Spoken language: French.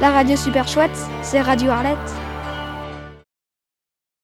La radio super chouette, c'est Radio Arlette.